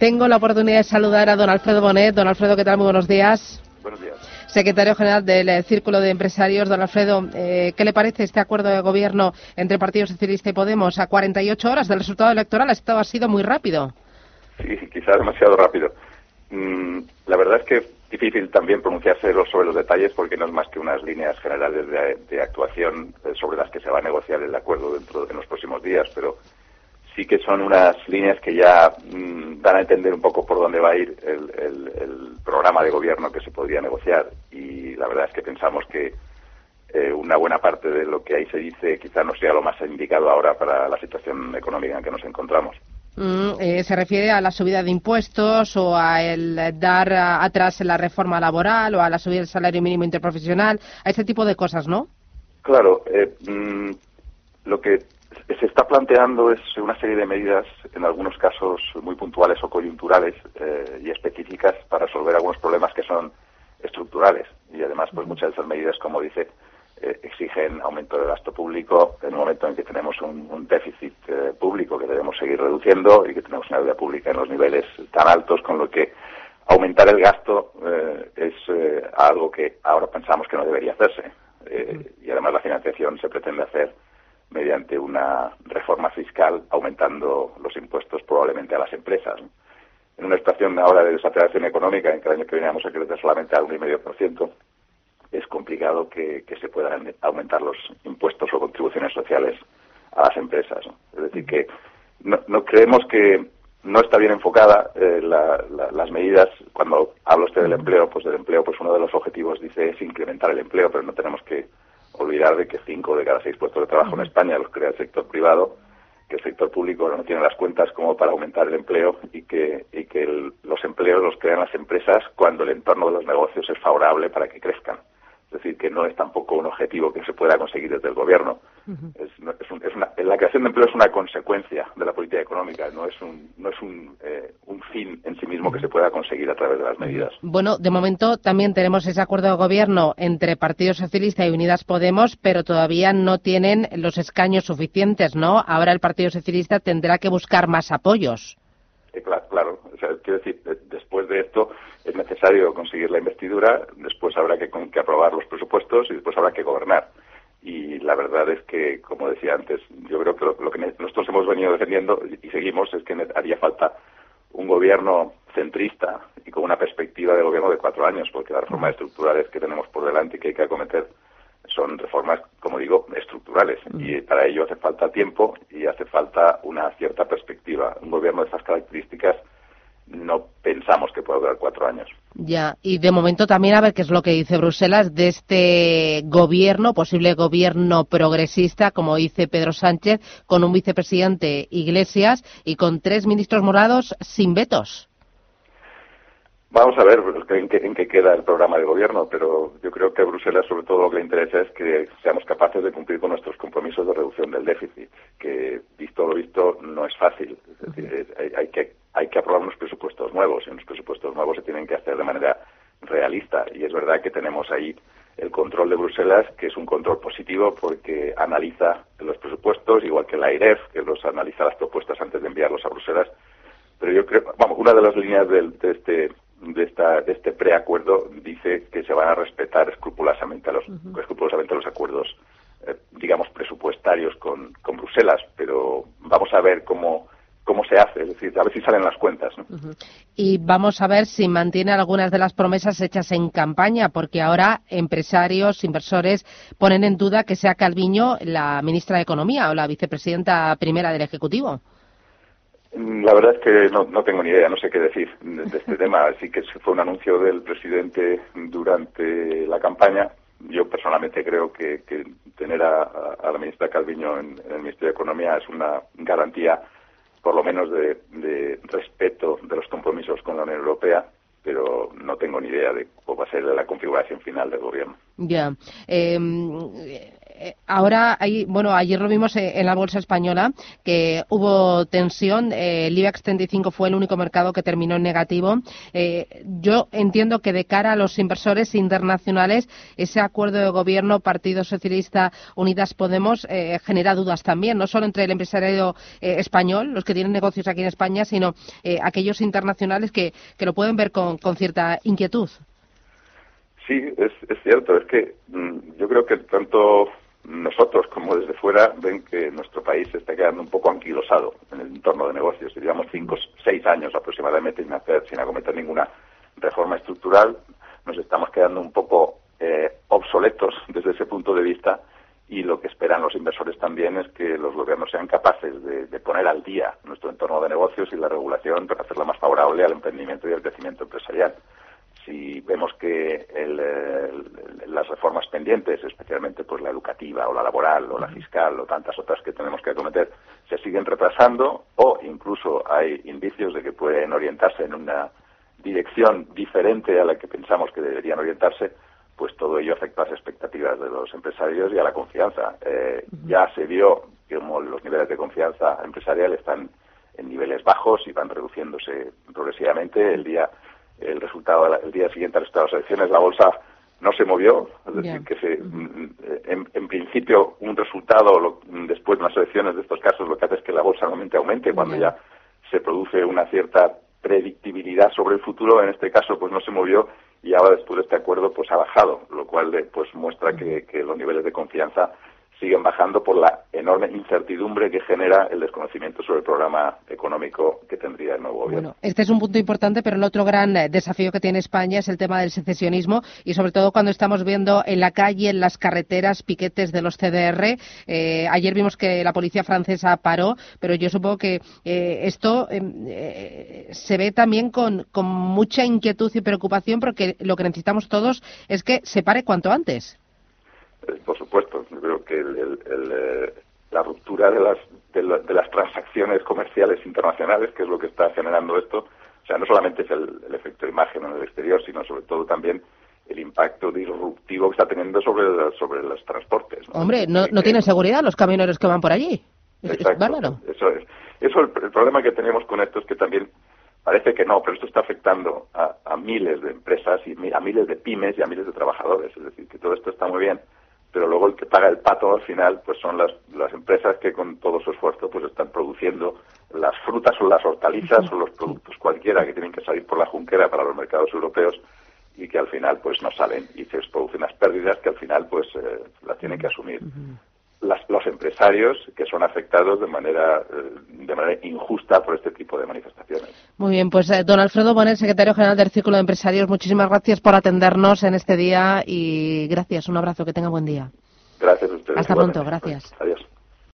Tengo la oportunidad de saludar a don Alfredo Bonet. Don Alfredo, ¿qué tal? Muy buenos días. Buenos días. Secretario General del eh, Círculo de Empresarios. Don Alfredo, eh, ¿qué le parece este acuerdo de gobierno entre Partido Socialista y Podemos a 48 horas del resultado electoral? Esto ha sido muy rápido. Sí, quizás demasiado rápido. Mm, la verdad es que es difícil también pronunciarse sobre los detalles porque no es más que unas líneas generales de, de actuación eh, sobre las que se va a negociar el acuerdo dentro de los próximos días, pero sí que son unas líneas que ya mm, dan a entender un poco por dónde va a ir el, programa de gobierno que se podría negociar y la verdad es que pensamos que eh, una buena parte de lo que ahí se dice quizá no sea lo más indicado ahora para la situación económica en que nos encontramos. Mm, eh, ¿Se refiere a la subida de impuestos o a el dar atrás la reforma laboral o a la subida del salario mínimo interprofesional? A ese tipo de cosas, ¿no? Claro. Eh, mm, lo que se está planteando es una serie de medidas, en algunos casos muy puntuales o coyunturales eh, y específicas para resolver algunos problemas que son estructurales. Y además, pues muchas de esas medidas, como dice, eh, exigen aumento del gasto público en un momento en que tenemos un, déficit eh, público que debemos seguir reduciendo y que tenemos una deuda pública en los niveles tan altos, con lo que aumentar el gasto es algo que ahora pensamos que no debería hacerse. y además la financiación se pretende hacer mediante una reforma fiscal aumentando los impuestos probablemente a las empresas. En una situación ahora de desaceleración económica, en que el año que viene vamos a crecer solamente al 1,5%, es complicado que, se puedan aumentar los impuestos o contribuciones sociales a las empresas. Es decir, que no, creemos que no está bien enfocada eh, las medidas. Cuando habla usted del empleo, pues del empleo, pues uno de los objetivos dice es incrementar el empleo, pero no tenemos que olvidar de que cinco de cada seis puestos de trabajo en España los crea el sector privado, que el sector público no tiene las cuentas como para aumentar el empleo y que, y que los empleos los crean las empresas cuando el entorno de los negocios es favorable para que crezcan. Es decir, que no es tampoco un objetivo que se pueda conseguir desde el gobierno. es, la creación de empleo es una consecuencia de la política económica, no es un, no es un, eh, un fin en sí mismo que se pueda conseguir a través de las medidas. Bueno, de momento también tenemos ese acuerdo de gobierno entre Partido Socialista y Unidas Podemos, pero todavía no tienen los escaños suficientes, ¿no? Ahora el Partido Socialista tendrá que buscar más apoyos. Quiero decir, después de esto es necesario conseguir la investidura, después habrá que, aprobar los presupuestos y después habrá que gobernar. Y la verdad es que, como decía antes, yo creo que lo, que nosotros hemos venido defendiendo y seguimos es que haría falta un gobierno centrista y con una perspectiva de gobierno de cuatro años, porque las reformas estructurales que tenemos por delante y que hay que acometer son reformas, como digo, estructurales. Y para ello hace falta tiempo y hace falta una cierta perspectiva. Un gobierno de estas características no pensamos que pueda durar cuatro años. Ya, y de momento también a ver qué es lo que dice Bruselas de este gobierno, posible gobierno progresista, como dice Pedro Sánchez, con un vicepresidente Iglesias y con tres ministros morados sin vetos. Vamos a ver en qué, en qué, queda el programa de gobierno, pero yo creo que a Bruselas sobre todo lo que le interesa es que seamos capaces de cumplir con nuestros compromisos de reducción del déficit, que visto lo visto no es fácil. Es decir, hay, que, hay que aprobar unos presupuestos nuevos y unos presupuestos nuevos se tienen que hacer de manera realista. Y es verdad que tenemos ahí el control de Bruselas, que es un control positivo porque analiza los presupuestos, igual que la IREF, que los analiza las propuestas antes de enviarlos a Bruselas. Pero yo creo, vamos, una de las líneas de este de, esta, de este preacuerdo dice que se van a respetar escrupulosamente los, escrupulosamente los acuerdos, eh, digamos, presupuestarios con, con, Bruselas, pero vamos a ver cómo, decir, a ver si salen las cuentas. Y vamos a ver si mantiene algunas de las promesas hechas en campaña, porque ahora empresarios, inversores ponen en duda que sea Calviño la ministra de Economía o la vicepresidenta primera del Ejecutivo. La verdad es que no, no, tengo ni idea, no sé qué decir de, este tema. Así que fue un anuncio del presidente durante la campaña. Yo personalmente creo que, tener a, la ministra Calviño en, el Ministerio de Economía es una garantía, por lo menos, de, respeto de los compromisos con la Unión Europea pero no tengo ni idea de cómo va a ser la configuración final del gobierno. Ya. Em, ahora, hay, bueno, ayer lo vimos en la bolsa española que hubo tensión. el IBEX 35 fue el único mercado que terminó en negativo. yo entiendo que de cara a los inversores internacionales, ese acuerdo de gobierno Partido Socialista Unidas Podemos genera dudas también, no solo entre el empresariado español, los que tienen negocios aquí en España, sino aquellos internacionales que, que lo pueden ver con, con cierta inquietud. Sí, es, cierto. Es que mm, yo creo que tanto nosotros como desde fuera ven que nuestro país está quedando un poco anquilosado en el entorno de negocios. Llevamos cinco, seis años aproximadamente sin hacer, sin acometer ninguna reforma estructural. Nos estamos quedando un poco eh, obsoletos desde ese punto de vista y lo que esperan los inversores también es que los gobiernos sean capaces de, de, poner al día nuestro entorno de negocios y la regulación para hacerla más favorable al emprendimiento y al crecimiento empresarial si vemos que las reformas pendientes, especialmente pues la educativa o la laboral o la fiscal o tantas otras que tenemos que acometer, se siguen retrasando o incluso hay indicios de que pueden orientarse en una dirección diferente a la que pensamos que deberían orientarse, pues todo ello afecta a las expectativas de los empresarios y a la confianza. Eh, ya se vio que como los niveles de confianza empresarial están en niveles bajos y van reduciéndose progresivamente. El día el resultado el día siguiente al resultado de las elecciones la bolsa no se movió, es decir, que se, mm, en, principio un resultado después de las elecciones de estos casos lo que hace es que la bolsa normalmente aumente. Cuando ya. se produce una cierta predictibilidad sobre el futuro, en este caso pues no se movió y ahora después de este acuerdo pues ha bajado, lo cual pues muestra que, que los niveles de confianza siguen bajando por la enorme incertidumbre que genera el desconocimiento sobre el programa económico que tendría el nuevo gobierno. Bueno, este es un punto importante, pero el otro gran eh, desafío que tiene España es el tema del secesionismo y sobre todo cuando estamos viendo en la calle, en las carreteras, piquetes de los CDR. Eh, ayer vimos que la policía francesa paró, pero yo supongo que eh, esto em, se ve también con mucha inquietud y preocupación porque lo que necesitamos todos es que se pare cuanto antes. Por supuesto, creo que eh, la ruptura de las, de, las transacciones comerciales internacionales, que es lo que está generando esto, o sea, no solamente es el, efecto de imagen en el exterior, sino sobre todo también el impacto disruptivo que está teniendo sobre, sobre los transportes. Hombre, no, no tienen seguridad los camioneros que van por allí. Exacto. Eso es. Eso, el, el, problema que tenemos con esto es que también parece que no, pero esto está afectando a, a miles de empresas y a miles de pymes y a miles de trabajadores. Es decir, que todo esto está muy bien pero luego el que paga el pato al final pues son las, las empresas que con todo su esfuerzo pues están produciendo las frutas o las hortalizas o los productos cualquiera que tienen que salir por la junquera para los mercados europeos y que al final pues no salen y se producen unas pérdidas que al final pues eh, las tienen que asumir los empresarios que son afectados de manera, eh, de manera injusta por este tipo de manifestaciones. Muy bien, pues eh, don Alfredo Bonet, secretario general del Círculo de Empresarios, muchísimas gracias por atendernos en este día y gracias, un abrazo, que tenga buen día. Gracias a ustedes. Hasta pronto, gracias. Adiós.